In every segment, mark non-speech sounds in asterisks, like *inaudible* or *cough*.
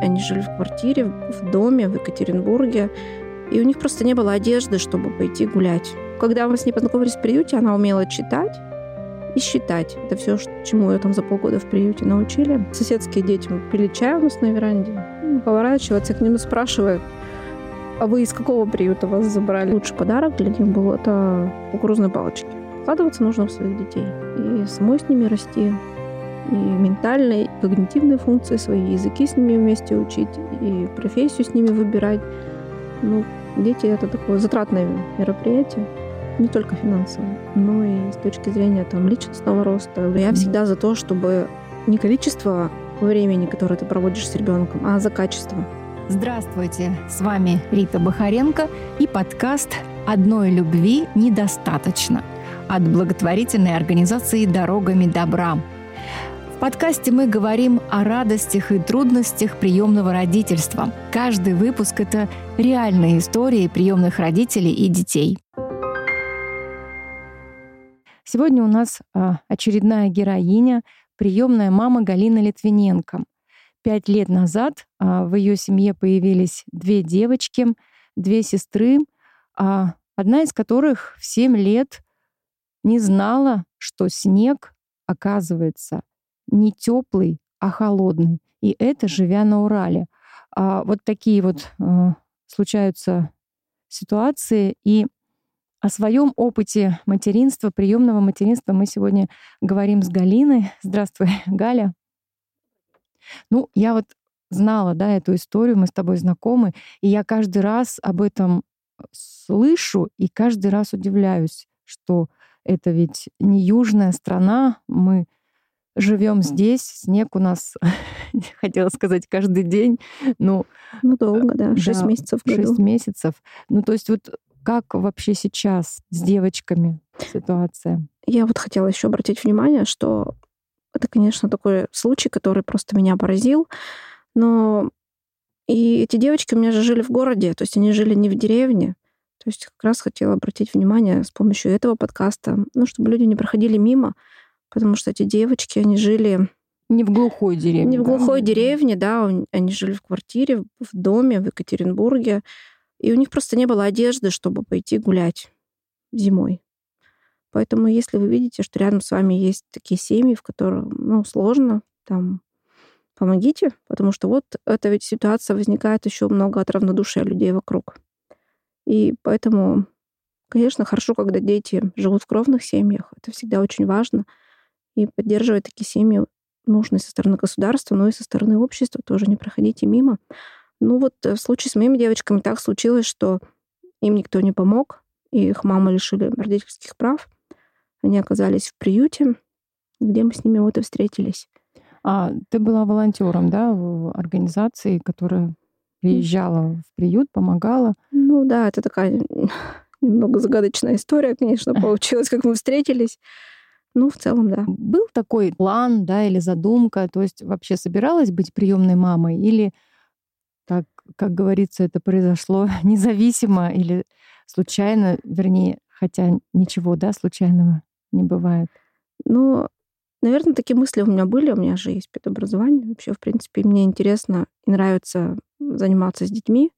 Они жили в квартире, в доме в Екатеринбурге, и у них просто не было одежды, чтобы пойти гулять. Когда мы с ней познакомились в приюте, она умела читать и считать. Это все, чему ее там за полгода в приюте научили. Соседские дети пили чай у нас на веранде. Ну, поворачиваться к ним и спрашивают, а вы из какого приюта вас забрали? Лучший подарок для них был это кукурузные палочки. Вкладываться нужно в своих детей. И самой с ними расти, и ментальные, и когнитивные функции, свои языки с ними вместе учить, и профессию с ними выбирать. Ну, дети — это такое затратное мероприятие, не только финансово, но и с точки зрения там, личностного роста. Я всегда за то, чтобы не количество времени, которое ты проводишь с ребенком, а за качество. Здравствуйте, с вами Рита Бахаренко и подкаст «Одной любви недостаточно» от благотворительной организации «Дорогами добра». Подкасте мы говорим о радостях и трудностях приемного родительства. Каждый выпуск — это реальные истории приемных родителей и детей. Сегодня у нас а, очередная героиня, приемная мама Галина Литвиненко. Пять лет назад а, в ее семье появились две девочки, две сестры, а, одна из которых в семь лет не знала, что снег, оказывается, не теплый, а холодный. И это живя на Урале. А вот такие вот э, случаются ситуации. И о своем опыте материнства, приемного материнства мы сегодня говорим с Галиной. Здравствуй, *laughs* Галя. Ну, я вот знала, да, эту историю, мы с тобой знакомы, и я каждый раз об этом слышу и каждый раз удивляюсь, что это ведь не южная страна, мы живем здесь, снег у нас, *laughs* хотела сказать, каждый день. Ну, ну долго, да, шесть да, месяцев году. Шесть месяцев. Ну, то есть вот как вообще сейчас с девочками ситуация? Я вот хотела еще обратить внимание, что это, конечно, такой случай, который просто меня поразил, но и эти девочки у меня же жили в городе, то есть они жили не в деревне, то есть как раз хотела обратить внимание с помощью этого подкаста, ну, чтобы люди не проходили мимо, потому что эти девочки, они жили... Не в глухой деревне. Не в глухой да? деревне, да, они жили в квартире, в доме в Екатеринбурге, и у них просто не было одежды, чтобы пойти гулять зимой. Поэтому если вы видите, что рядом с вами есть такие семьи, в которых ну, сложно, там, помогите, потому что вот эта ведь ситуация возникает еще много от равнодушия людей вокруг. И поэтому, конечно, хорошо, когда дети живут в кровных семьях. Это всегда очень важно. И поддерживать такие семьи нужно со стороны государства, но и со стороны общества тоже не проходите мимо. Ну вот э, в случае с моими девочками так случилось, что им никто не помог, и их мамы лишили родительских прав. Они оказались в приюте, где мы с ними вот и встретились. А ты была волонтером, да, в организации, которая приезжала в приют, помогала? Ну да, это такая *laughs* немного загадочная история, конечно, *laughs* получилась, как мы встретились. Ну, в целом, да. Был такой план, да, или задумка, то есть вообще собиралась быть приемной мамой или как, как говорится, это произошло *laughs* независимо или случайно, вернее, хотя ничего, да, случайного не бывает. Ну, наверное, такие мысли у меня были. У меня же есть педобразование. Вообще, в принципе, мне интересно и нравится заниматься с детьми.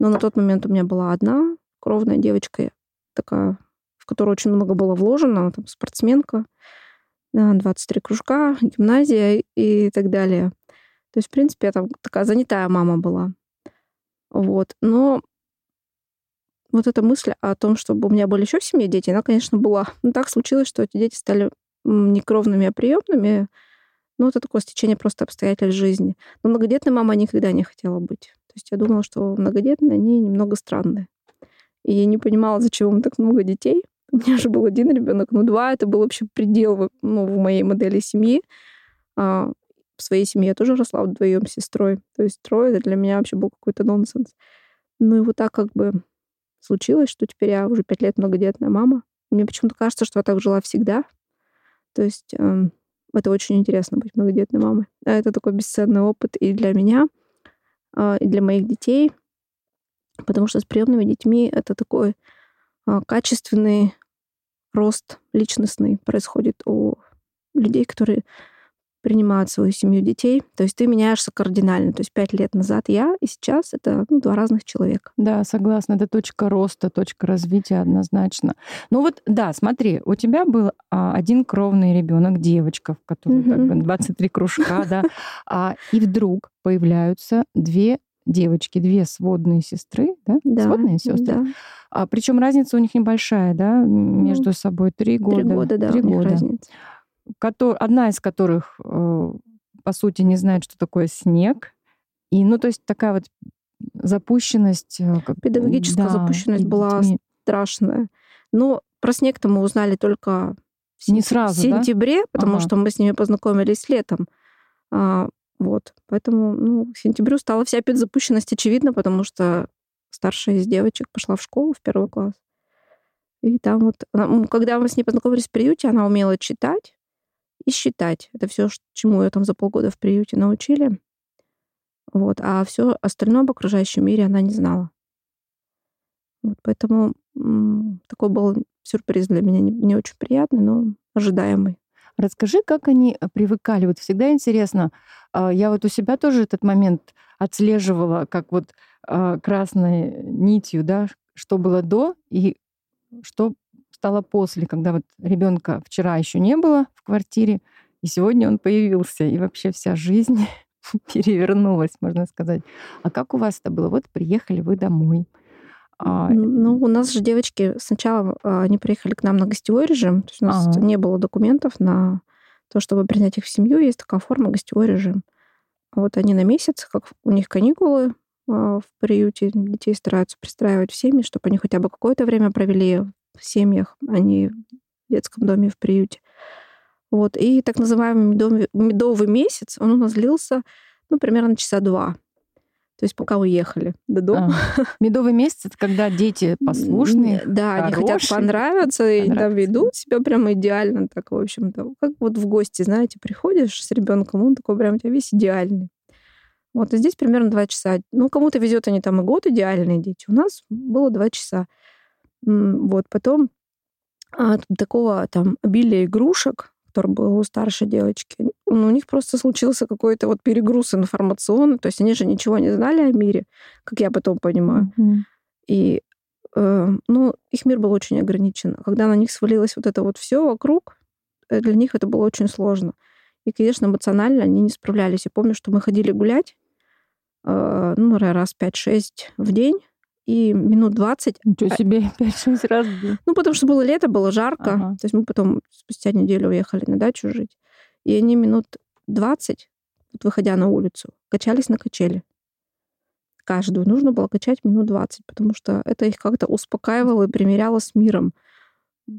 Но на тот момент у меня была одна кровная девочка, такая, которую очень много было вложено. Там спортсменка, 23 кружка, гимназия и так далее. То есть, в принципе, я там такая занятая мама была. Вот. Но вот эта мысль о том, чтобы у меня были еще в семье дети, она, конечно, была. Но так случилось, что эти дети стали не кровными, а приемными. Ну, это такое стечение просто обстоятельств жизни. Но многодетной мама никогда не хотела быть. То есть я думала, что многодетные, они немного странные. И я не понимала, зачем им так много детей. У меня же был один ребенок, но два это был вообще предел ну, в моей модели семьи. А, в своей семье я тоже росла вдвоем с сестрой. То есть трое это для меня вообще был какой-то нонсенс. Ну и вот так как бы случилось, что теперь я уже пять лет многодетная мама. Мне почему-то кажется, что я так жила всегда. То есть э, это очень интересно быть многодетной мамой. Это такой бесценный опыт и для меня, э, и для моих детей, потому что с приемными детьми это такой э, качественный рост личностный происходит у людей, которые принимают свою семью детей. То есть ты меняешься кардинально. То есть пять лет назад я и сейчас это ну, два разных человека. Да, согласна. Это точка роста, точка развития однозначно. Ну вот, да, смотри, у тебя был а, один кровный ребенок, девочка, в которой как бы 23 кружка, да, *laughs* а, и вдруг появляются две девочки, две сводные сестры, да? Да, Сводные сестры. да. А, причем разница у них небольшая, да, между собой три года. Три года, да, Три года. разница. Кото- Одна из которых, э, по сути, не знает, что такое снег. И, ну, то есть такая вот запущенность. э, как- Педагогическая да, запущенность была детьми. страшная. Но про снег-то мы узнали только в, Не сентя- сразу, в да? сентябре, потому Ага. что мы с ними познакомились летом. А, вот. Поэтому ну, к сентябрю стала вся педзапущенность очевидна, потому что старшая из девочек пошла в школу в первый класс. И там вот, когда мы с ней познакомились в приюте, она умела читать и считать. Это все, чему ее там за полгода в приюте научили. Вот. А все остальное об окружающем мире она не знала. Вот, поэтому такой был сюрприз для меня не, не очень приятный, но ожидаемый. Расскажи, как они э, привыкали. Вот всегда интересно. а, Я вот у себя тоже этот момент отслеживала, как вот а, красной нитью, да, что было до и что стало после, когда вот ребенка вчера еще не было в квартире, и сегодня он появился, и вообще вся жизнь *laughs* перевернулась, можно сказать. А как у вас это было? Вот приехали вы домой. А, Ну, у нас же девочки сначала а, они приехали к нам на гостевой режим, то есть у нас Ага. не было документов на то, чтобы принять их в семью, есть такая форма гостевой режим. Вот они на месяц, как у них каникулы а, в приюте, детей стараются пристраивать в семьи, чтобы они хотя бы какое-то время провели в семьях, а не в детском доме, в приюте. Вот. И так называемый медовый, медовый месяц, он у нас длился, ну, примерно часа два. То есть пока уехали до дома. а, Медовый месяц это когда дети послушные. Да, они хотят хорошие, понравиться, и там ведут себя прям идеально так, в общем-то. Как вот в гости, знаете, приходишь с ребенком, он такой прям у тебя весь идеальный. Вот, и здесь примерно два часа. Ну, кому-то везет, они там и год идеальные дети. У нас было два часа. Вот, потом от такого там обилия игрушек, который был у старшей девочки, ну, у них просто случился какой-то вот перегруз информационный. То есть они же ничего не знали о мире, как я потом понимаю. Мгм. И, э, ну, их мир был очень ограничен. А Когда на них свалилось вот это вот все вокруг, э, для них это было очень сложно. И, конечно, эмоционально они не справлялись. Я помню, что мы ходили гулять, э, ну, раз 5-6 в день, и минут 20 Ничего А- себе, *laughs* 5-6 раз. ну, потому что было лето, было жарко. Ага. То есть мы потом спустя неделю уехали на дачу жить. И они минут 20, вот выходя на улицу, качались на качели. Каждую нужно было качать минут 20, потому что это их как-то успокаивало и примеряло с миром.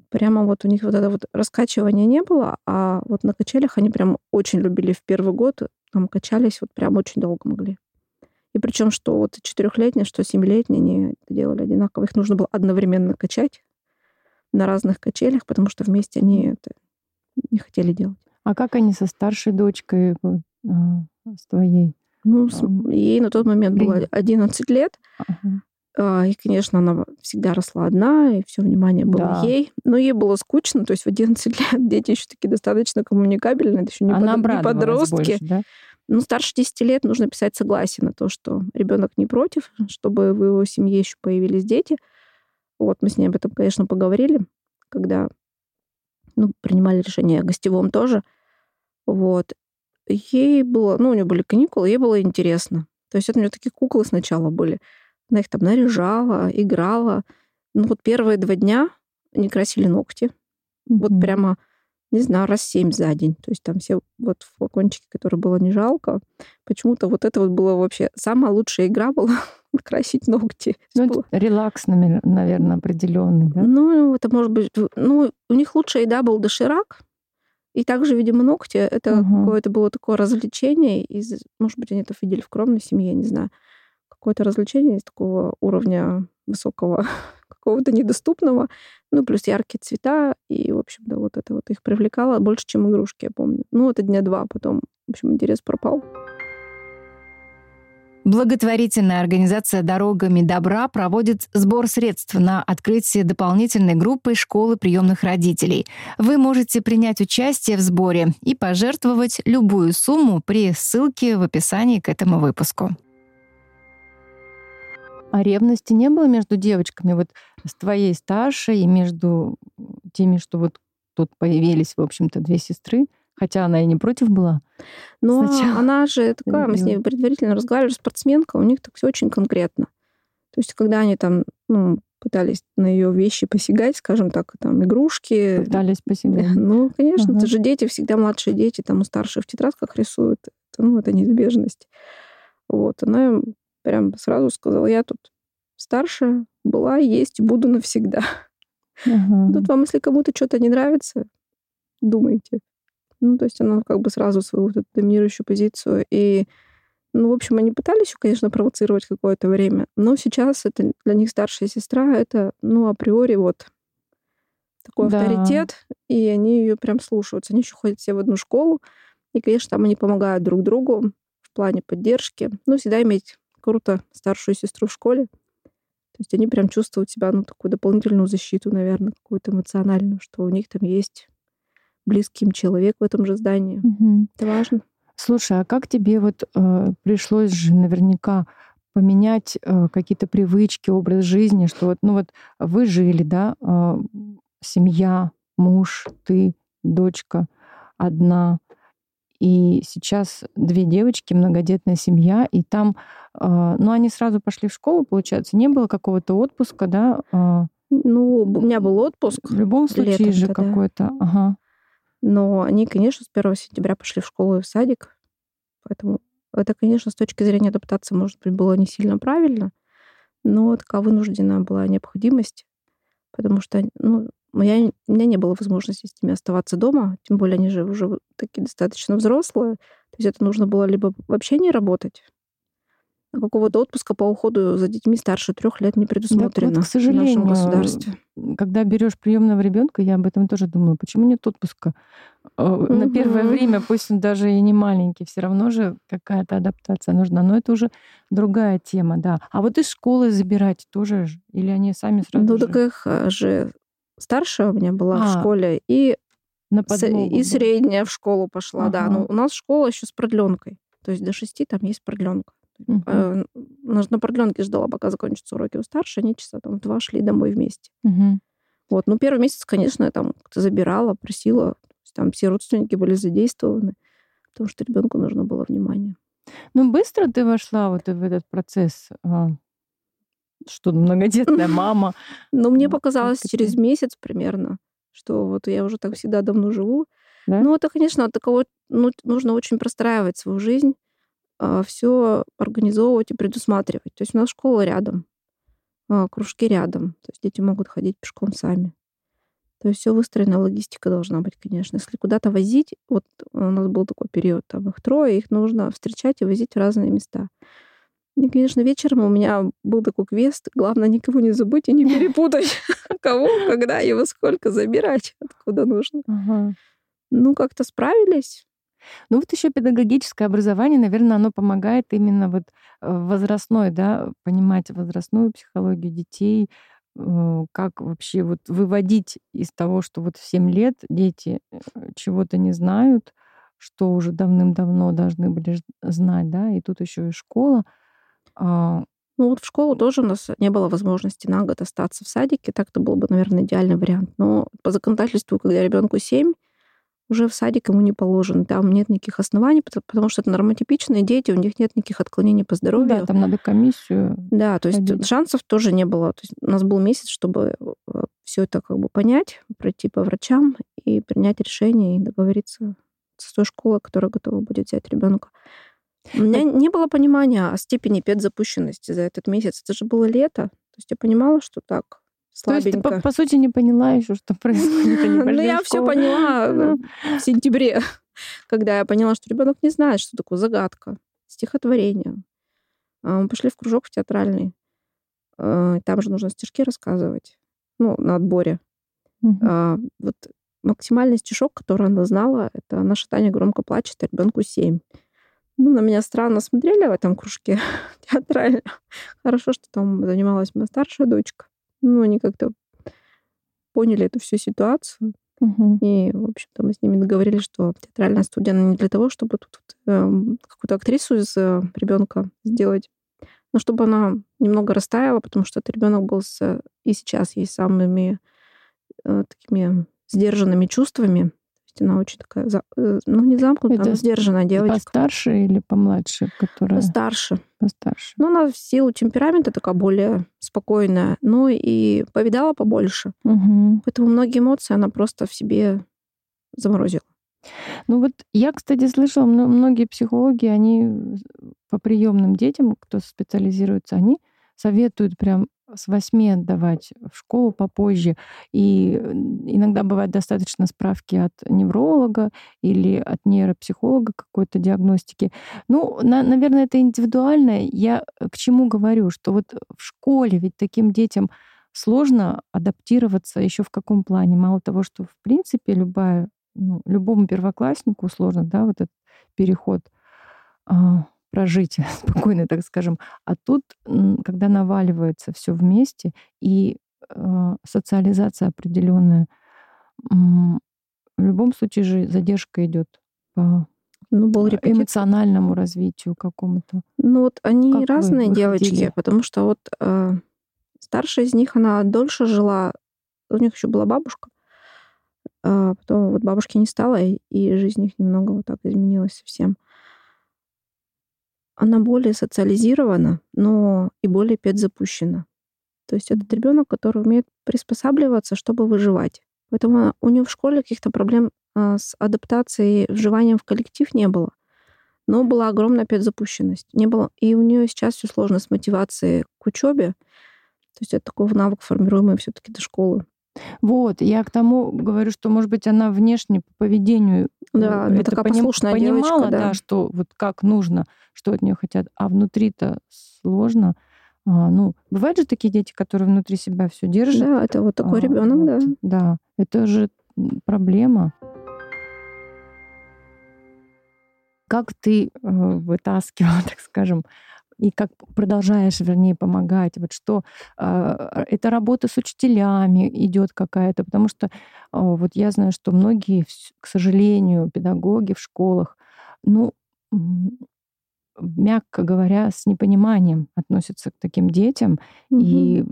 Прямо вот у них вот это вот раскачивания не было, а вот на качелях они прям очень любили в первый год, там качались вот прям очень долго могли. И причем, что вот четырехлетние, что семилетние, они это делали одинаково. Их нужно было одновременно качать на разных качелях, потому что вместе они это не хотели делать. А как они со старшей дочкой, вот, а, с твоей? Ну, с- Ам, ей на тот момент было принято. 11 лет, Ага. а, и, конечно, она всегда росла одна, и все внимание было Да. ей. Но ей было скучно, то есть в 11 *laughs* лет дети еще такие достаточно коммуникабельные, это еще не, Она под- не подростки. больше, да? Ну, старше 10 лет нужно писать согласие на то, что ребенок не против, чтобы в его семье еще появились дети. Вот мы с ней об этом, конечно, поговорили, когда ну, принимали решение о гостевом тоже. Вот. Ей было, ну, у нее были каникулы, ей было интересно. То есть это у нее такие куклы сначала были. Она их там наряжала, играла. Ну, вот первые два дня они красили ногти. Вот Мгм. прямо, не знаю, раз семь за день. То есть там все вот флакончики, которые было не жалко. Почему-то вот это вот было вообще... Самая лучшая игра *laughs* была красить ногти. Ну, Было- релакс, наверное, определенный, да? Ну, это может быть... Ну, у них лучшая еда был доширак. И также, видимо, ногти. Это Мгм. какое-то было такое развлечение. Из, может быть, они это видели в кровной семье, я не знаю. Какое-то развлечение из такого уровня высокого, *laughs* какого-то недоступного. Ну, плюс яркие цвета. И, в общем-то, вот это вот их привлекало больше, чем игрушки, я помню. Ну, это дня два. Потом, в общем, интерес пропал. Благотворительная организация «Дорогами добра» проводит сбор средств на открытие дополнительной группы школы приемных родителей. Вы можете принять участие в сборе и пожертвовать любую сумму при ссылке в описании к этому выпуску. А ревности не было между девочками, вот с твоей старшей и между теми, что вот тут появились, в общем-то, две сестры? Хотя она и не против была. Но Сначала. она же такая, мы с ней предварительно разговаривали, спортсменка, у них так все очень конкретно. То есть, когда они там, ну, пытались на ее вещи посягать, скажем так, там, игрушки. Пытались посягать. *laughs* Ну, конечно, ага. это же дети, всегда младшие дети, там, у старших в тетрадках рисуют. Это, ну, это неизбежность. Вот, она прям сразу сказала, я тут старшая была, есть, буду навсегда. Ага. Тут вам, если кому-то что-то не нравится, думайте. Ну, то есть она как бы сразу свою вот эту доминирующую позицию. И, ну, в общем, они пытались, конечно, провоцировать какое-то время, но сейчас это для них старшая сестра, это, ну, априори вот такой да. авторитет, и они ее прям слушаются. Они еще ходят все в одну школу, и, конечно, там они помогают друг другу в плане поддержки. Ну, всегда иметь круто старшую сестру в школе. То есть они прям чувствуют себя, ну, такую дополнительную защиту, наверное, какую-то эмоциональную, что у них там есть близким человек в этом же здании. Угу. Это важно. Слушай, а как тебе вот э, пришлось же наверняка поменять э, какие-то привычки, образ жизни, что вот, ну вот вы жили, да, э, семья, муж, ты, дочка одна, и сейчас две девочки, многодетная семья, и там, э, ну они сразу пошли в школу, получается, не было какого-то отпуска, да? Э, ну, у меня был отпуск. В любом случае же какой-то, ага. Но они, конечно, с 1 сентября пошли в школу и в садик. Поэтому это, конечно, с точки зрения адаптации, может быть, было не сильно правильно, но такая вынужденная была необходимость, потому что ну, я, у меня не было возможности с ними оставаться дома, тем более они же уже такие достаточно взрослые. То есть это нужно было либо вообще не работать, какого-то отпуска по уходу за детьми старше трех лет не предусмотрено да, вот, к сожалению, в нашем государстве. Когда берешь приемного ребенка, я об этом тоже думаю. Почему нет отпуска? Угу. На первое время, пусть он даже и не маленький, все равно же какая-то адаптация нужна. Но это уже другая тема, да. А вот из школы забирать тоже или они сами сразу Ну, же... так их э, же старшая у меня была а, в школе, и, на подмогу, и средняя в школу пошла, ага. да. Но у нас школа еще с продленкой. То есть до шести там есть продленка. Угу. Э, на продленке ждала, пока закончатся уроки у старшей, они часа там в два шли домой вместе. Угу. Вот. Ну, первый месяц, конечно, я там забирала, просила. Там все родственники были задействованы, потому что ребенку нужно было внимание. Ну, быстро ты вошла вот в этот процесс, а, что многодетная *laughs* мама. Ну, мне показалось через месяц примерно, что вот я уже так всегда давно живу. Ну, это, конечно, от такого ну, нужно очень простраивать свою жизнь все организовывать и предусматривать. То есть у нас школа рядом, а, кружки рядом, то есть дети могут ходить пешком сами. То есть все выстроена, логистика должна быть, конечно. Если куда-то возить, вот у нас был такой период, там их трое, их нужно встречать и возить в разные места. И, конечно, вечером у меня был такой квест. Главное, никого не забыть и не перепутать, *laughs* кого, когда и во сколько забирать, откуда нужно. Ну, как-то справились. Ну вот еще педагогическое образование, наверное, оно помогает именно вот э, возрастной, да, понимать возрастную психологию детей, э, как вообще вот выводить из того, что вот в 7 лет дети э, чего-то не знают, что уже давным-давно должны были знать, да, и тут еще и школа. А ну вот в школу тоже у нас не было возможности на год остаться в садике, так-то был бы, наверное, идеальный вариант. Но по законодательству, когда ребенку 7, уже в садик ему не положен. Там нет никаких оснований, потому что это нормотипичные дети, у них нет никаких отклонений по здоровью. Да, там надо комиссию. Да, то есть ходить. шансов тоже не было. То есть у нас был месяц, чтобы э, все это как бы понять, пройти по врачам и принять решение и договориться с той школой, которая готова будет взять ребенка. У меня не было понимания о степени педзапущенности за этот месяц. Это же было лето. То есть я понимала, что так, слабенько. То есть ты, по, по сути, не поняла еще, что происходит. *laughs* Ну, я все поняла э, в сентябре, *laughs* когда я поняла, что ребенок не знает, что такое загадка, стихотворение. А, мы пошли в кружок в театральный. А, там же нужно стишки рассказывать. Ну, на отборе. А, вот максимальный стишок, который она знала, это «Наша Таня громко плачет, а ребенку семь». Ну, на меня странно смотрели в этом кружке *laughs* театрально. Хорошо, что там занималась моя старшая дочка. Ну, они как-то поняли эту всю ситуацию. Мгм. И, в общем-то, мы с ними договорились, что театральная студия она не для того, чтобы тут эм, какую-то актрису из ребенка сделать, но чтобы она немного растаяла, потому что этот ребенок был с, и сейчас есть самыми э, такими сдержанными чувствами. Она очень такая, э, ну, не замкнутая, Это но сдержанная девочка. Постарше или помладше, которая Старше. постарше? Ну, она в силу темперамента такая более спокойная, ну и повидала побольше. Мгм. Поэтому многие эмоции она просто в себе заморозила. Ну вот я, кстати, слышала, мно- многие психологи, они э, по приемным детям, кто специализируется, они советуют прям с восьми отдавать в школу попозже. И э, иногда бывает достаточно справки от невролога или от нейропсихолога какой-то диагностики. Ну, на- наверное, это индивидуально. Я к чему говорю, что вот в школе ведь таким детям сложно адаптироваться еще в каком плане. Мало того, что в принципе любая ну, любому первокласснику сложно, да, вот этот переход а, прожить *laughs* спокойно, так скажем. А тут, когда наваливается все вместе и а, социализация определенная, м, в любом случае же задержка идет по Ну, был репетитор. эмоциональному развитию какому-то. Ну вот они Как разные девочки, потому что вот э, старшая из них, она дольше жила, у них еще была бабушка, а потом вот бабушки не стало, и, и жизнь их немного вот так изменилась совсем. Она более социализирована, но и более педзапущена. То есть этот ребенок, который умеет приспосабливаться, чтобы выживать. Поэтому у нее в школе каких-то проблем а, с адаптацией, вживанием в коллектив не было. Но была огромная педзапущенность. Не было, и у нее сейчас все сложно с мотивацией к учебе. То есть это такой навык, формируемый все-таки до школы. Вот, я к тому говорю, что, может быть, она внешне по поведению Да, э, это такая поним- послушная понимала, девочка, да. что вот как нужно, что от нее хотят, а внутри-то сложно. А, ну, бывают же такие дети, которые внутри себя все держат. Да, это вот такой А, ребенок, да. вот, Да, это же проблема. Как ты э, вытаскивала, *laughs* так скажем, и как продолжаешь, вернее, помогать? Вот что а, это работа с учителями идет какая-то, потому что а, вот я знаю, что многие, к сожалению, педагоги в школах, ну, мягко говоря, с непониманием относятся к таким детям. Мгм. И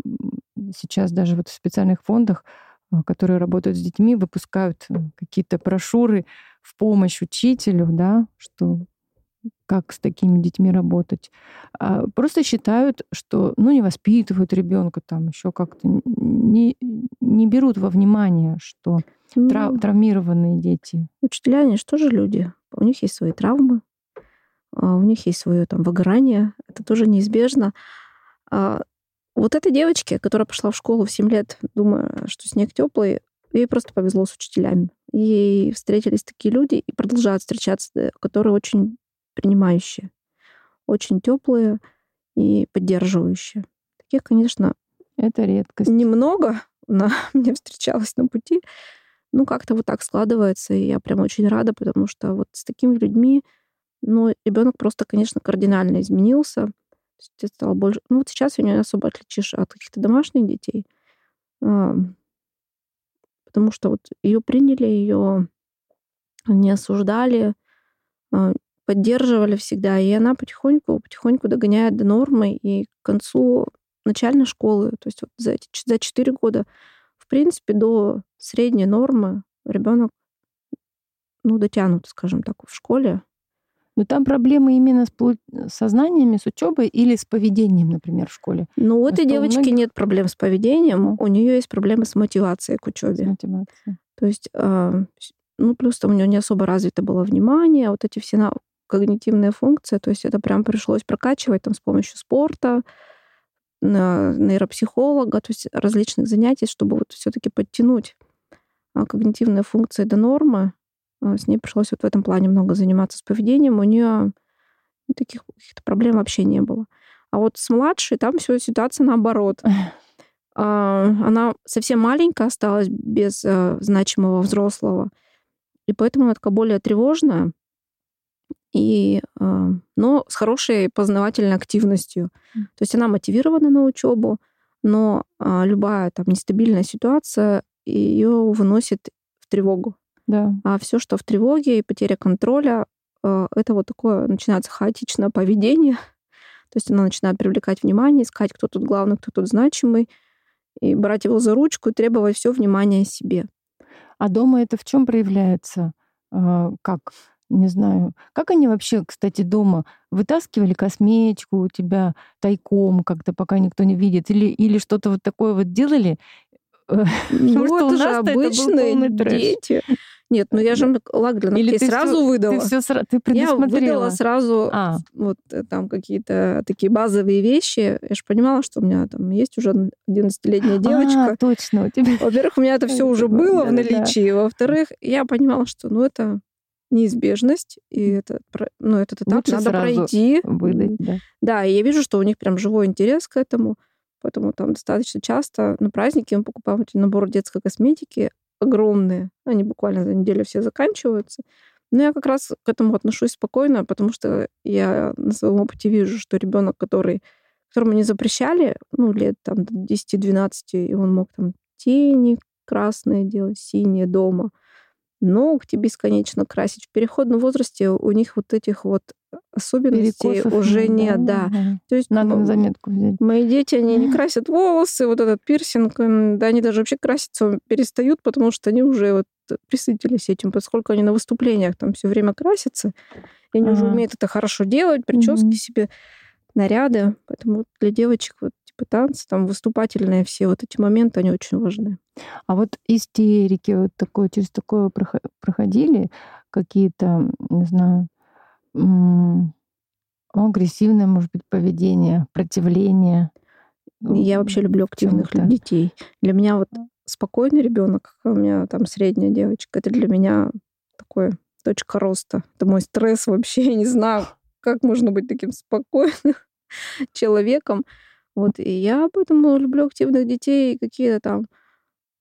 сейчас даже вот в специальных фондах, а, которые работают с детьми, выпускают э, какие-то брошюры в помощь учителю, да, что как с такими детьми работать. А Просто считают, что ну, не воспитывают ребенка там еще как-то, не, не берут во внимание, что Ну, травмированные дети. учителя, они же тоже люди. У них есть свои травмы, а, у них есть свое там выгорание. Это тоже неизбежно. А, Вот этой девочке, которая пошла в школу в 7 лет, думая, что снег теплый, ей просто повезло с учителями. Ей встретились такие люди и продолжают встречаться, э, которые очень принимающие, очень теплые и поддерживающие. Таких, конечно, Это редкость. немного *laughs* на, мне встречалось на пути. Ну, как-то вот так складывается, и я прям очень рада, потому что вот с такими людьми, ну, ребенок просто, конечно, кардинально изменился. Это стало больше... Ну, вот сейчас ее не особо отличишь от каких-то домашних детей. Потому что вот ее приняли, ее не осуждали, а, поддерживали всегда. И она потихоньку, потихоньку догоняет до нормы. И к концу начальной школы, то есть вот за, эти, за 4 года, в принципе, до средней нормы ребенок ну, дотянут, скажем так, в школе. Но там проблемы именно с полу- со знаниями, с учебой или с поведением, например, в школе. Но у этой девочки многих- нет проблем с поведением, у нее есть проблемы с мотивацией к с учебе. мотивацией. То есть, а, с- ну, плюс там у нее не особо развито было внимание, вот эти все на- когнитивные функции, то есть это прям пришлось прокачивать там с помощью спорта, нейропсихолога, то есть различных занятий, чтобы вот все-таки подтянуть а, когнитивные функции до нормы. А, С ней пришлось вот в этом плане много заниматься с поведением. У нее таких каких-то проблем вообще не было. А вот с младшей там все ситуация наоборот. *laughs* А, Она совсем маленькая осталась без э, значимого взрослого. И поэтому она такая более тревожная. И, а, но с хорошей познавательной активностью. То есть она мотивирована на учебу, но а, любая там нестабильная ситуация ее выносит в тревогу. Да. А все, что в тревоге и потеря контроля, а, это вот такое начинается хаотичное поведение. То есть она начинает привлекать внимание, искать, кто тут главный, кто тут значимый, и брать его за ручку и требовать все внимание себе. А дома это в чем проявляется? Как? Не знаю. Как они вообще, кстати, дома вытаскивали косметику у тебя тайком как-то, пока никто не видит? Или, или что-то вот такое вот делали? Э, *laughs* ну, это же обычные дети. Нет, ну я же лак для ногтей сразу всё, выдала. Ты все ты Я выдала сразу а. вот э, там какие-то такие базовые вещи. Я же понимала, что у меня там есть уже 11-летняя девочка. А, точно, у тебя. Во-первых, у меня это все *laughs* уже было в наличии. Во-вторых, я понимала, что ну это неизбежность, и это, ну, этот этап Лучше надо пройти. Выдать, да. да, и я вижу, что у них прям живой интерес к этому, поэтому там достаточно часто на праздники мы покупаем эти наборы детской косметики огромные, они буквально за неделю все заканчиваются. Но я как раз к этому отношусь спокойно, потому что я на своем опыте вижу, что ребенок, который, которому не запрещали, ну, лет там до 10-12, и он мог там тени красные делать, синие дома, ногти бесконечно красить. В переходном возрасте у них вот этих вот особенностей Перекосов уже нет, да. да. То есть Надо на заметку взять. Мои дети, они не *laughs* красят волосы, вот этот пирсинг, да, они даже вообще краситься перестают, потому что они уже вот присытились этим, поскольку они на выступлениях там все время красятся, и они ага. уже умеют это хорошо делать, прически себе, наряды. Поэтому для девочек вот танцы, там выступательные все вот эти моменты, они очень важны. А вот истерики вот такое, через такое проходили какие-то, не знаю, агрессивное, может быть, поведение, противление? Я вообще люблю активных детей. Для меня вот спокойный ребенок, у меня там средняя девочка, это для меня такой точка роста. Это мой стресс вообще. *laughs* Я не знаю, как можно быть таким спокойным *laughs* человеком. Вот, и я поэтому люблю активных детей, какие-то там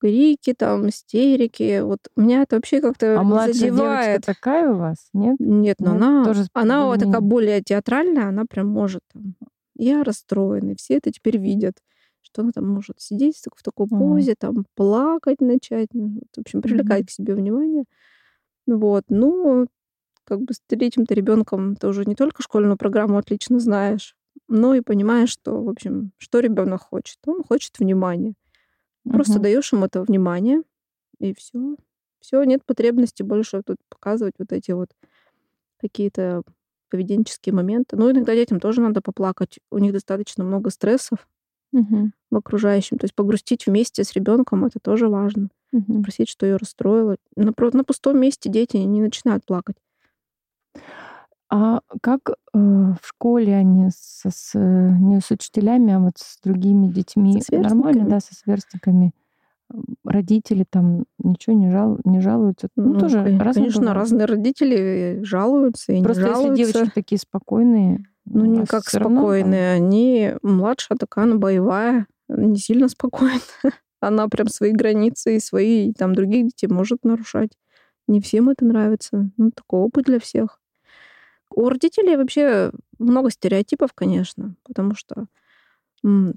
крики, там, истерики. Вот меня это вообще как-то а младшая задевает. девочка такая у вас, нет? Нет, но нет, она, тоже она вот такая более театральная, она прям может там, я расстроена, и все это теперь видят, что она там может сидеть в такой позе, mm. там, плакать начать, ну, в общем, привлекать mm. к себе внимание. Вот, ну, как бы с третьим-то ребенком ты уже не только школьную программу отлично знаешь, но и понимаешь, что, в общем, что ребенок хочет. Он хочет внимания. Просто угу. даешь ему это внимание, и все. Все, нет потребности больше тут показывать вот эти вот какие-то поведенческие моменты. Ну, иногда детям тоже надо поплакать. У них достаточно много стрессов угу. в окружающем. То есть погрустить вместе с ребенком это тоже важно. Угу. Спросить, что ее расстроило. На, на пустом месте дети не начинают плакать. А как э, в школе они со, с, не с учителями, а вот с другими детьми Со нормально, да, со сверстниками? Родители там ничего не, жал, не жалуются. Ну, Ну, тоже кон- разные конечно, разные родители жалуются и Просто не если жалуются. девочки такие спокойные, Ну, у не вас как всё равно там- спокойные. Они младшая такая, она боевая, не сильно спокойная. *laughs* Она прям свои границы и свои, там других детей может нарушать. Не всем это нравится. Ну, такой опыт для всех. У родителей вообще много стереотипов, конечно, потому что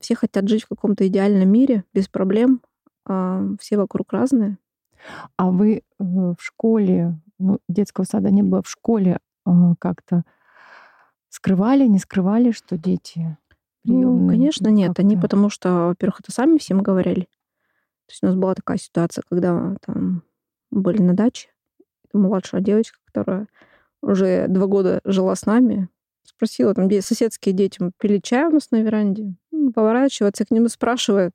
все хотят жить в каком-то идеальном мире без проблем, а все вокруг разные. А вы э, в школе, ну, детского сада не было, в школе э, как-то скрывали, не скрывали, что дети приемные? Ну, конечно, нет. Они потому что, во-первых, это сами всем говорили. То есть у нас была такая ситуация, когда там были на даче, младшая девочка, которая уже два года жила с нами, спросила, там где соседские дети пили чай у нас на веранде, поворачивается к нему и спрашивает,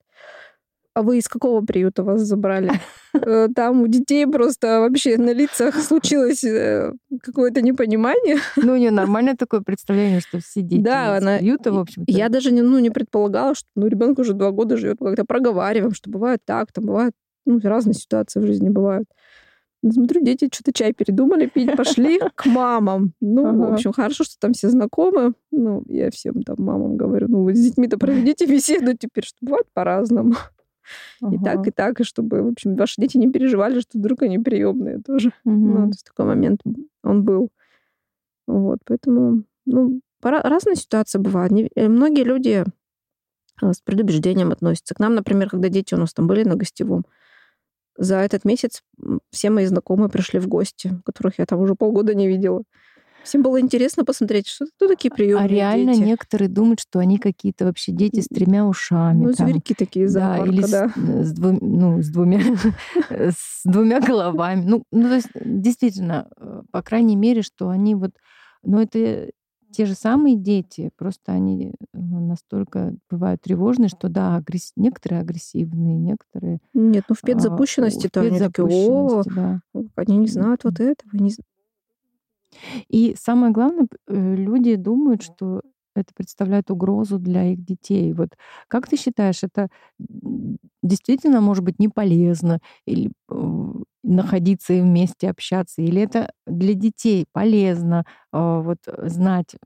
а вы из какого приюта вас забрали? Э, там у детей просто вообще на лицах случилось э, какое-то непонимание. Ну, у нее нормальное такое представление, что все дети да, из она... приюта, в общем-то. Я даже не, ну, не предполагала, что ну, ребенок уже два года живет, как-то проговариваем, что бывает так, там бывают ну, разные ситуации в жизни бывают. Смотрю, дети что-то чай передумали пить, пошли к мамам. Ну, ага. в общем, хорошо, что там все знакомы. Ну, я всем там мамам говорю, ну, вы с детьми-то проведите *laughs* беседу теперь, что бывает по-разному. Ага. И так, и так, и чтобы, в общем, ваши дети не переживали, что вдруг они приемные тоже. Угу. Ну, то есть такой момент он был. Вот, поэтому, ну, разные ситуации бывают. Э, многие люди а, с предубеждением относятся. К нам, например, когда дети у нас там были на гостевом, за этот месяц все мои знакомые пришли в гости, которых я там уже полгода не видела. Всем было интересно посмотреть, что кто такие приемные А реально дети. некоторые думают, что они какие-то вообще дети с тремя ушами. Ну, там. зверьки такие да, или да. С, э, с, двум, ну, с двумя с двумя головами. Ну, ну, то есть, действительно, э, по крайней мере, что они вот... Ну, это те же самые дети, просто они э, настолько бывают тревожные, что да, агресс... некоторые агрессивные, некоторые... Нет, ну в педзапущенности, а, то они такие, о, да. они не знают вот этого, не и самое главное, э, люди думают, что это представляет угрозу для их детей. Вот как ты считаешь, это действительно может быть не полезно или э, находиться и вместе общаться, или это для детей полезно э, вот знать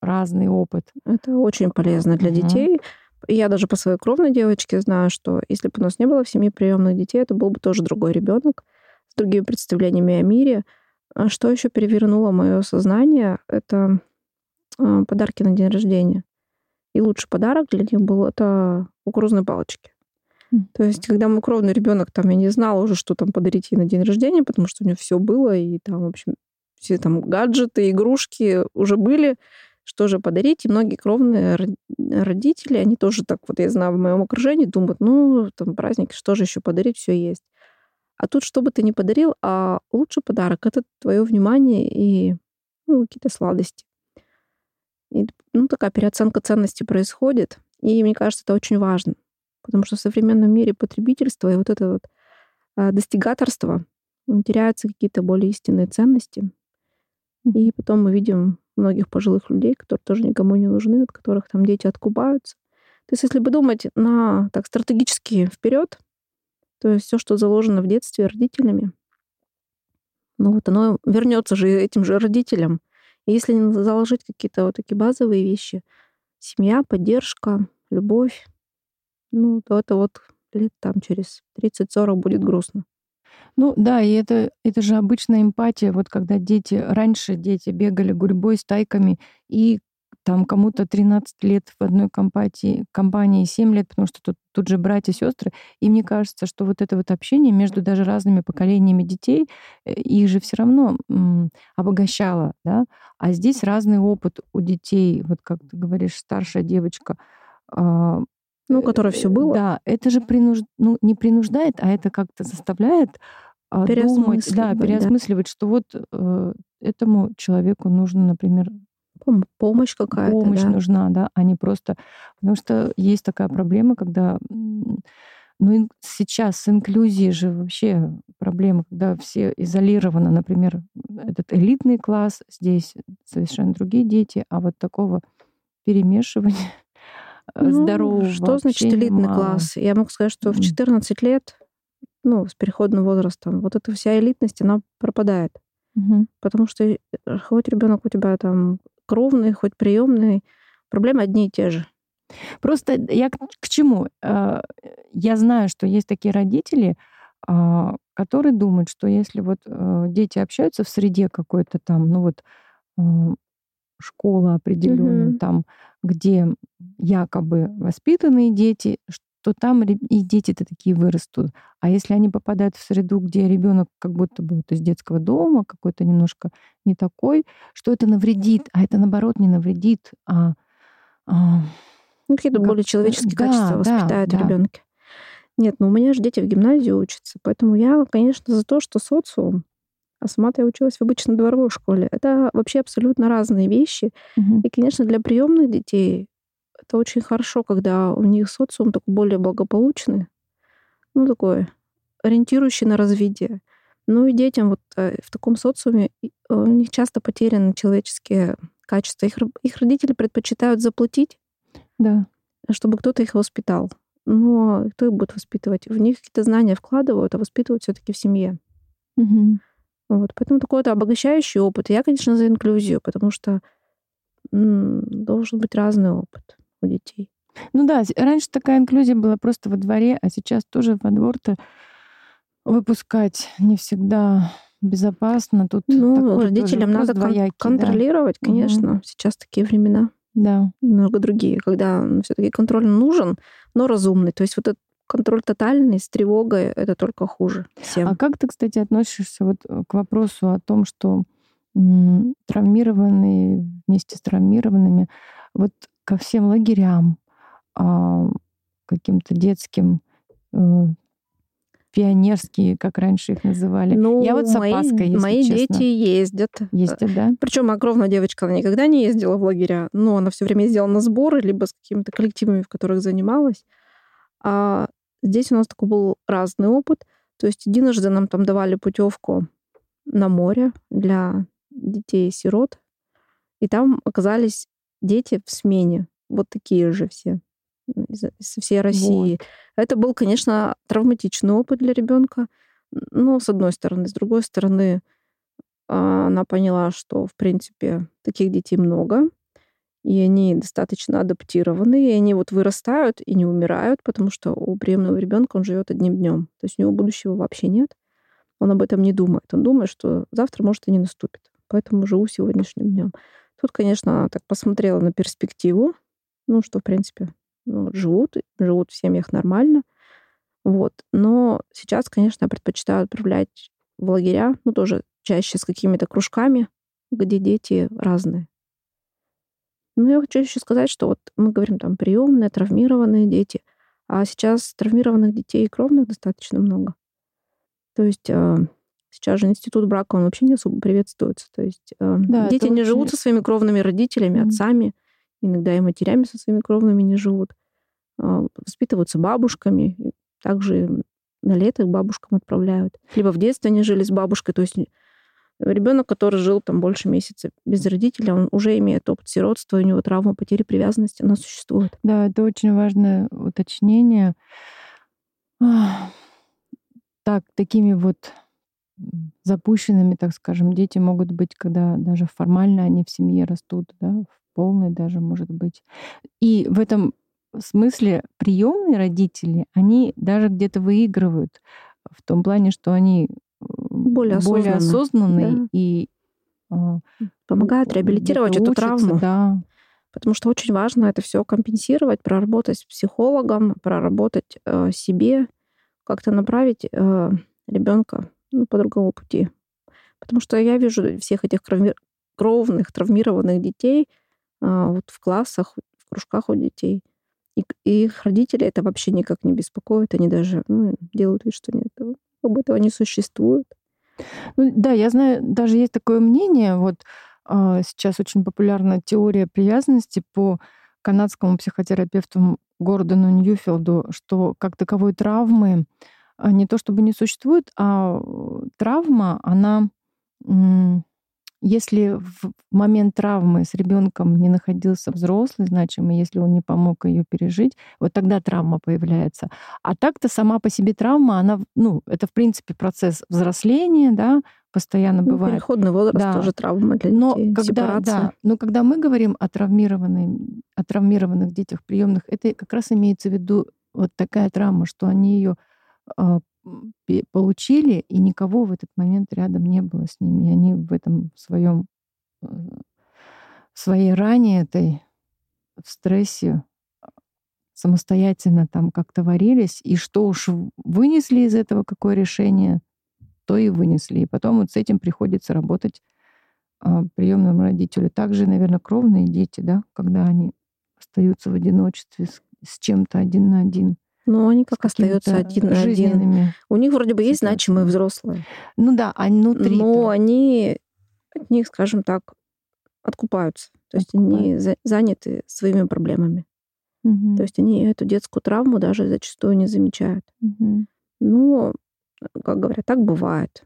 разный опыт? Это очень полезно для детей. Я даже по своей кровной девочке знаю, что если бы у нас не было в семье приемных детей, это был бы тоже другой ребенок с другими представлениями о мире. А что еще перевернуло мое сознание, это а, подарки на день рождения. И лучший подарок для них был это кукурузные палочки. Mm. То есть, когда мой кровный ребенок там, я не знала уже, что там подарить ей на день рождения, потому что у нее все было, и там, в общем, все там гаджеты, игрушки уже были, что же подарить. И многие кровные родители, они тоже так вот, я знаю, в моем окружении думают, ну, там праздник, что же еще подарить, все есть. А тут, что бы ты ни подарил, а лучший подарок — это твое внимание и ну, какие-то сладости. И, ну, такая переоценка ценностей происходит. И мне кажется, это очень важно. Потому что в современном мире потребительства и вот это вот а, достигаторство теряются какие-то более истинные ценности. И потом мы видим многих пожилых людей, которые тоже никому не нужны, от которых там дети откупаются. То есть, если бы думать на так стратегически вперед, то есть все, что заложено в детстве родителями, ну вот оно вернется же этим же родителям. Если не заложить какие-то вот такие базовые вещи, семья, поддержка, любовь, ну, то это вот лет там через 30-40 будет грустно. Ну да, и это, это же обычная эмпатия. Вот когда дети, раньше дети бегали гурьбой, стайками, и там кому-то 13 лет в одной компании, компании 7 лет, потому что тут, тут же братья, сестры. И мне кажется, что вот это вот общение между даже разными поколениями детей, э, их же все равно м, обогащало, да. А здесь разный опыт у детей. Вот как ты говоришь, старшая девочка, а, ну, которая все было. Да, это же принуж... ну, не принуждает, а это как-то заставляет а, думать, да, переосмысливать, да. что вот э, этому человеку нужно, например, помощь какая-то. Помощь да? нужна, да, а не просто... Потому что есть такая проблема, когда... Ну, сейчас с инклюзией же вообще проблема, когда все изолированы, например, этот элитный класс, здесь совершенно другие дети, а вот такого перемешивания *laughs* э, ну, здорового. Что значит элитный мало. класс? Я могу сказать, что в 14 лет, ну, с переходным возрастом, вот эта вся элитность, она пропадает. Угу. Потому что э, хоть ребенок у тебя там кровный, хоть приемный, проблемы одни и те же. Просто я к, чему? Э, я знаю, что есть такие родители, а, которые думают, что если вот э, дети общаются в среде какой-то там, ну вот школа определенная, угу. там, где якобы воспитанные дети, то там и дети-то такие вырастут. А если они попадают в среду, где ребенок как будто бы вот из детского дома, какой-то немножко не такой, что это навредит, а это наоборот не навредит, а, а ну, какие-то более человеческие да, качества воспитают да. ребенке. Нет, ну у меня же дети в гимназии учатся, поэтому я, конечно, за то, что социум, а сама-то я училась в обычной дворовой школе. Это вообще абсолютно разные вещи. Угу. И, конечно, для приемных детей это очень хорошо, когда у них социум такой более благополучный, ну, такой ориентирующий на развитие. Ну и детям вот э, в таком социуме э, у них часто потеряны человеческие качества. Их, их родители предпочитают заплатить, да. чтобы кто-то их воспитал. Но кто их будет воспитывать? В них какие-то знания вкладывают, а воспитывают все-таки в семье. Угу. Вот, поэтому такой вот обогащающий опыт. Я, конечно, за инклюзию, потому что должен быть разный опыт у детей. Ну да, раньше такая инклюзия была просто во дворе, а сейчас тоже во двор-то выпускать не всегда безопасно. Тут ну, родителям надо двоякий, контролировать, да. конечно. Угу. Сейчас такие времена. Да. Немного другие, когда ну, все-таки контроль нужен, но разумный. То есть вот этот контроль тотальный с тревогой это только хуже всем. А как ты, кстати, относишься вот э, к вопросу о том, что травмированные вместе с травмированными вот ко всем лагерям, а, каким-то детским э, пионерские, как раньше их называли. Ну, я вот с опаской, мои, если мои честно. дети ездят. Ездят, да? Причем огромная девочка, она никогда не ездила в лагеря, но она все время ездила на сборы, либо с какими-то коллективами, в которых занималась. А здесь у нас такой был разный опыт. То есть единожды нам там давали путевку на море для детей-сирот, и там оказались дети в смене, вот такие же все из, из всей России. Вот. Это был, конечно, травматичный опыт для ребенка. Ну, с одной стороны. С другой стороны, а, она поняла, что, в принципе, таких детей много, и они достаточно адаптированы, и они вот вырастают и не умирают, потому что у приемного ребенка он живет одним днем. То есть у него будущего вообще нет. Он об этом не думает. Он думает, что завтра может и не наступит. Поэтому живу сегодняшним днем. Тут, конечно, она так посмотрела на перспективу, ну, что, в принципе, ну, живут, живут в семьях нормально. Вот. Но сейчас, конечно, я предпочитаю отправлять в лагеря, ну, тоже чаще с какими-то кружками, где дети разные. Ну, я хочу еще сказать, что вот мы говорим там приемные, травмированные дети, а сейчас травмированных детей и кровных достаточно много. То есть э, сейчас же институт брака, он вообще не особо приветствуется. То есть э, да, дети не очень... живут со своими кровными родителями, mm-hmm. отцами, иногда и матерями со своими кровными не живут. А, воспитываются бабушками, также на лето их бабушкам отправляют. Либо в детстве они жили с бабушкой, то есть ребенок, который жил там больше месяца без родителя, он уже имеет опыт сиротства, у него травма потери привязанности, она существует. Да, это очень важное уточнение. Так, такими вот запущенными, так скажем, дети могут быть, когда даже формально они в семье растут, да, в полной даже, может быть. И в этом смысле приемные родители, они даже где-то выигрывают в том плане, что они более, более осознанные да. и а, помогают реабилитировать эту учатся, травму. Да. Потому что очень важно это все компенсировать, проработать с психологом, проработать э, себе, как-то направить э, ребенка ну, по другому пути. Потому что я вижу всех этих кровных, травмированных детей, а, вот в классах, в кружках у детей. И, и их родители это вообще никак не беспокоит. Они даже ну, делают вид, что нет, бы этого не существует. Ну, да, я знаю, даже есть такое мнение, вот э, сейчас очень популярна теория привязанности по канадскому психотерапевту Гордону Ньюфилду, что как таковой травмы а, не то чтобы не существует, а травма, она если в момент травмы с ребенком не находился взрослый, значимый, если он не помог ее пережить, вот тогда травма появляется. А так-то сама по себе травма, она, ну, это в принципе процесс взросления, да, постоянно ну, бывает. Переходный возраст да. тоже травма для но детей. Когда, да, но когда мы говорим о, травмированных, о травмированных детях приемных, это как раз имеется в виду вот такая травма, что они ее а, получили, и никого в этот момент рядом не было с ними. И они в этом своем э, своей ране этой, в стрессе самостоятельно там как-то варились, и что уж вынесли из этого, какое решение, то и вынесли. И потом вот с этим приходится работать а, приемному родителю. Также, наверное, кровные дети, да, когда они остаются в одиночестве с, с чем-то один на один. Но они как остаются один на один. У них вроде бы есть значимые взрослые. Ну да, они внутри. Но они от них, скажем так, откупаются. То есть они заняты своими проблемами. Угу. То есть они эту детскую травму даже зачастую не замечают. Угу. Ну, как говорят, так бывает.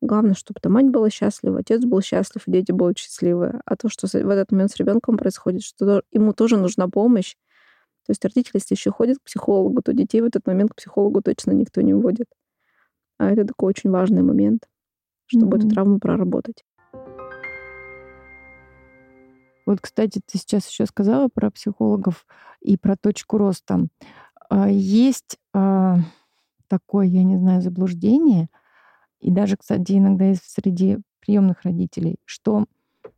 Главное, чтобы там мать была счастлива, отец был счастлив, дети будут счастливы. А то, что в этот момент с ребенком происходит, что ему тоже нужна помощь, то есть родители, если еще ходят к психологу, то детей в этот момент к психологу точно никто не уводит. А это такой очень важный момент, чтобы mm-hmm. эту травму проработать. Вот, кстати, ты сейчас еще сказала про психологов и про точку роста. А, есть а, такое, я не знаю, заблуждение, и даже, кстати, иногда есть среди приемных родителей, что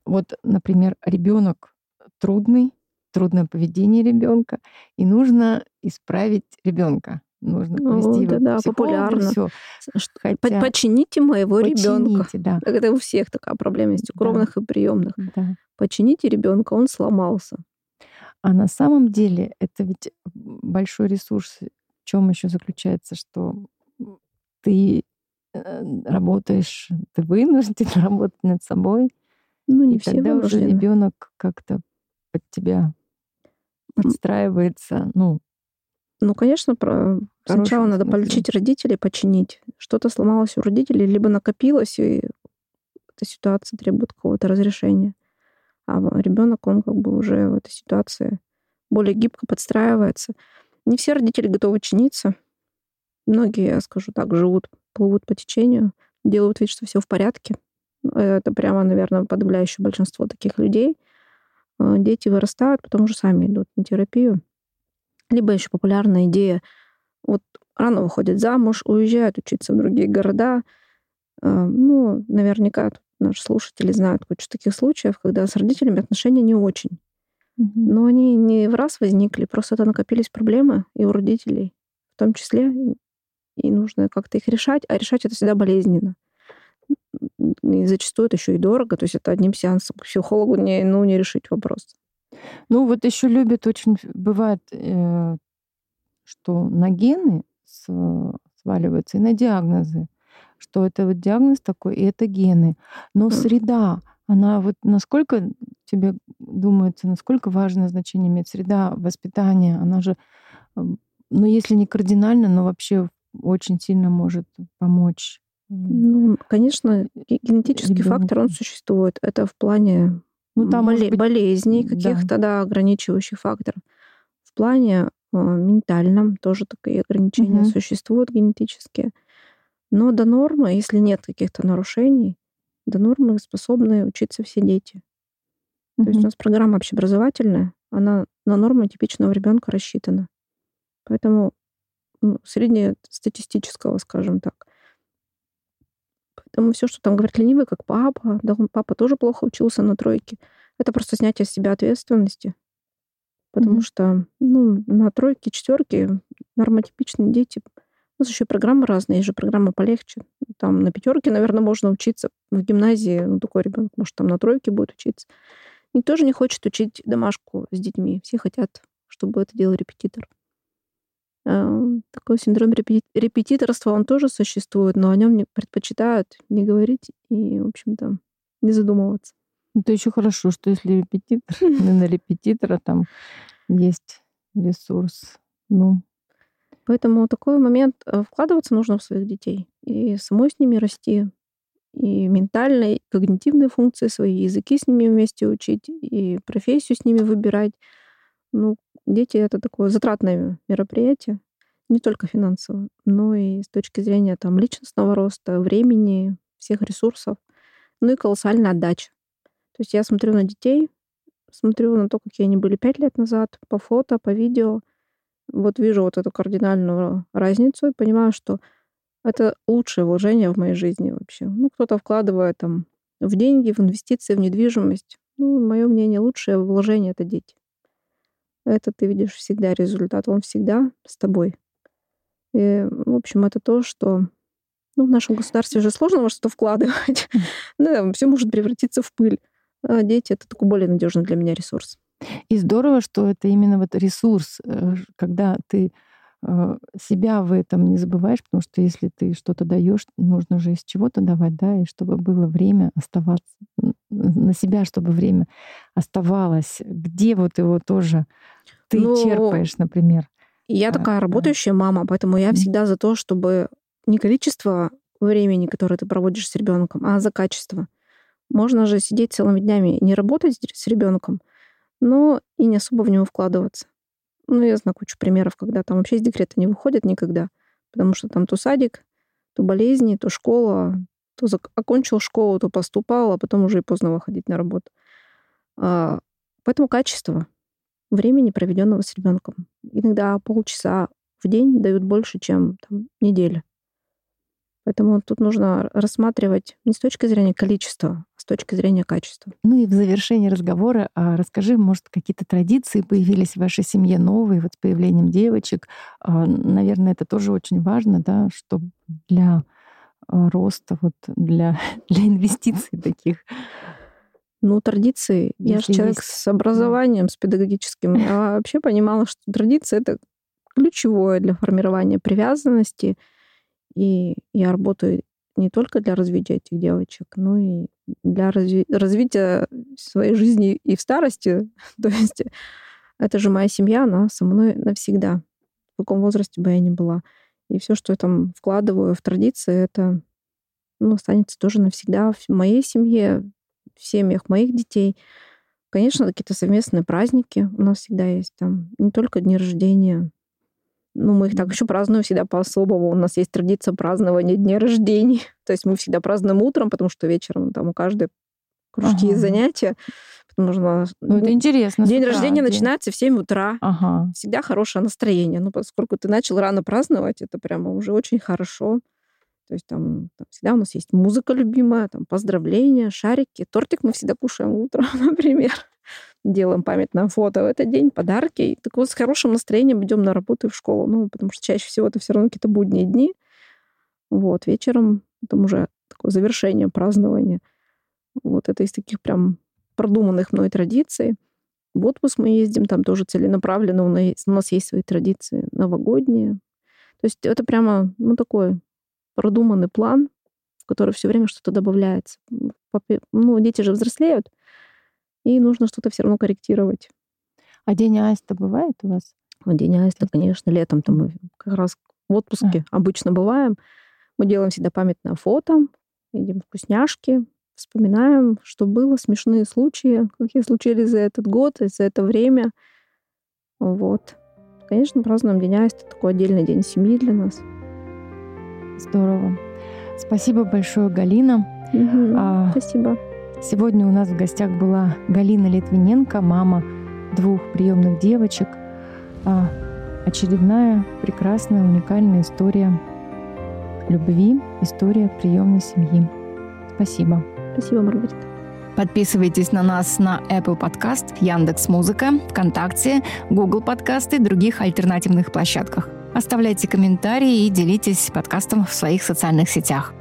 вот, например, ребенок трудный, трудное поведение ребенка, и нужно исправить ребенка. Нужно повести да, его да, популярно. всё. Хотя- Почините моего ребенка. Да. Это у всех такая проблема есть, у Да. кровных и приемных. да. Почините ребенка, он сломался. А на самом деле это ведь большой ресурс. В чем еще заключается, что ты э, работаешь, ты вынужден *laughs* работать над собой, Ну, не и все тогда уже вынуждены. ребенок как-то под тебя подстраивается. Ну, Ну, конечно, про... сначала надо смысле. полечить родителей, починить. Что-то сломалось у родителей, либо накопилось, и эта ситуация требует какого-то разрешения. А ребенок, он как бы уже в этой ситуации более гибко подстраивается. Не все родители готовы чиниться. Многие, я скажу так, живут, плывут по течению, делают вид, что все в порядке. Это прямо, наверное, подавляющее большинство таких людей. Э, Дети вырастают, потом уже сами идут на терапию. Либо еще популярная идея, вот рано выходят замуж, уезжают учиться в другие города. Э, Ну, наверняка наши слушатели знают кучу таких случаев, когда с родителями отношения не очень. Но они не в раз возникли, просто это накопились проблемы и у родителей в том числе. И нужно как-то их решать, а решать это всегда болезненно. И зачастую это еще и дорого, то есть это одним сеансом к психологу не, ну, не решить вопрос. Ну, вот еще любят очень, бывает, э, что на гены сваливаются и на диагнозы, что это вот диагноз такой, и это гены. Но среда, она вот насколько тебе думается, насколько важное значение имеет среда воспитания, она же, ну, если не кардинально, но вообще очень сильно может помочь. Ну, конечно, ге- генетический фактор, он существует. Это в плане Ну, там, боле- быть, болезней, да. каких-то, да, ограничивающих факторов. В плане э, ментальном тоже такие ограничения Мгм. существуют генетические. Но до нормы, если нет каких-то нарушений, до нормы способны учиться все дети. То есть у нас программа общеобразовательная, она на норму типичного ребенка рассчитана. Поэтому ну, среднестатистического, скажем так. Поэтому все, что там говорит ленивый, как папа, да, он- папа тоже плохо учился на тройке, это просто снятие с себя ответственности. Потому Мгм. что ну, на тройке, четверке нормотипичные дети. У нас еще и программы разные, есть же программа полегче. Там на пятерке, наверное, можно учиться. В гимназии ну, такой ребенок, может, там на тройке будет учиться. Никто же не хочет учить домашку с детьми. Все хотят, чтобы это делал репетитор. А, Такой синдром репети- репетиторства, он тоже существует, но о нем не предпочитают не говорить и, в общем-то, не задумываться. Это еще хорошо, что если репетитор, *laughs* ну, на репетитора там есть ресурс. Ну, Поэтому такой момент э, вкладываться нужно в своих детей. И самой с ними расти, и ментальные, и когнитивные функции свои, языки с ними вместе учить, и профессию с ними выбирать. Ну, дети — это такое затратное мероприятие, не только финансово, но и с точки зрения там, личностного роста, времени, всех ресурсов, ну и колоссальная отдача. То есть я смотрю на детей, смотрю на то, какие они были пять лет назад, по фото, по видео, вот вижу вот эту кардинальную разницу и понимаю, что это лучшее вложение в моей жизни вообще. Ну, кто-то вкладывает там в деньги, в инвестиции, в недвижимость. Ну, мое мнение, лучшее вложение — это дети. Это ты видишь всегда результат, он всегда с тобой. И, в общем, это то, что ну, в нашем государстве же сложно во что-то вкладывать. Ну, *laughs* все может превратиться в пыль. А дети — это такой более надежный для меня ресурс. И здорово, что это именно вот ресурс, э, когда ты э, себя в этом не забываешь, потому что если ты что-то даешь, нужно же из чего-то давать, да, и чтобы было время оставаться на себя, чтобы время оставалось. Где вот его тоже ты Ну, черпаешь, например. Я А, такая работающая мама, поэтому я всегда за то, чтобы не количество времени, которое ты проводишь с ребенком, а за качество. Можно же сидеть целыми днями и не работать с ребенком, но и не особо в него вкладываться. Ну, я знаю кучу примеров, когда там вообще из декрета не выходят никогда, потому что там то садик, то болезни, то школа, то окончил школу, то поступал, а потом уже и поздно выходить на работу. А, Поэтому качество времени, проведенного с ребенком. Иногда полчаса в день дают больше, чем там, неделя. Поэтому тут нужно рассматривать не с точки зрения количества, а с точки зрения качества. Ну и в завершении разговора а, расскажи, может, какие-то традиции появились в вашей семье новые, вот с появлением девочек. А, наверное, это тоже очень важно, да, чтобы для а, роста, вот для, *laughs* для инвестиций таких. Ну, традиции. Если я же человек есть. с образованием, да. с педагогическим. Я вообще понимала, что традиция — это ключевое для формирования привязанности — и я работаю не только для развития этих девочек, но и для разви- развития своей жизни и в старости. *laughs* То есть это же моя семья, она со мной навсегда, в каком возрасте бы я ни была. И все, что я там вкладываю в традиции, это ну, останется тоже навсегда в моей семье, в семьях моих детей. Конечно, какие-то совместные праздники у нас всегда есть там. Не только дни рождения, ну, мы их так еще празднуем всегда по-особому. У нас есть традиция празднования дней рождений. *laughs* То есть мы всегда празднуем утром, потому что вечером там у каждой кружки ага. занятия. Потому что ну, это интересно. День утра, рождения день. начинается в 7 утра. Ага. Всегда хорошее настроение. Ну, поскольку ты начал рано праздновать, это прямо уже очень хорошо. То есть там, там всегда у нас есть музыка любимая, там поздравления, шарики. Тортик мы всегда кушаем утром, *laughs* например делаем памятное фото в этот день, подарки. И так вот с хорошим настроением идем на работу и в школу. Ну, потому что чаще всего это все равно какие-то будние дни. Вот, вечером там уже такое завершение празднования. Вот это из таких прям продуманных мной традиций. В отпуск мы ездим, там тоже целенаправленно у нас, у нас есть свои традиции новогодние. То есть это прямо, ну, такой продуманный план, в который все время что-то добавляется. Ну, дети же взрослеют, и нужно что-то все равно корректировать. А день аиста бывает у вас? Ну, день аиста, конечно, летом-то мы как раз в отпуске а. обычно бываем. Мы делаем всегда памятное фото, едим вкусняшки, вспоминаем, что было, смешные случаи, какие случились за этот год и за это время. Вот. Конечно, празднуем День Аиста, такой отдельный день семьи для нас. Здорово. Спасибо большое, Галина. Угу, а, спасибо. Сегодня у нас в гостях была Галина Литвиненко, мама двух приемных девочек. А очередная прекрасная, уникальная история любви, история приемной семьи. Спасибо. Спасибо, Маргарита. Подписывайтесь на нас на Apple Podcast, Яндекс Музыка, ВКонтакте, Google Подкасты и других альтернативных площадках. Оставляйте комментарии и делитесь подкастом в своих социальных сетях.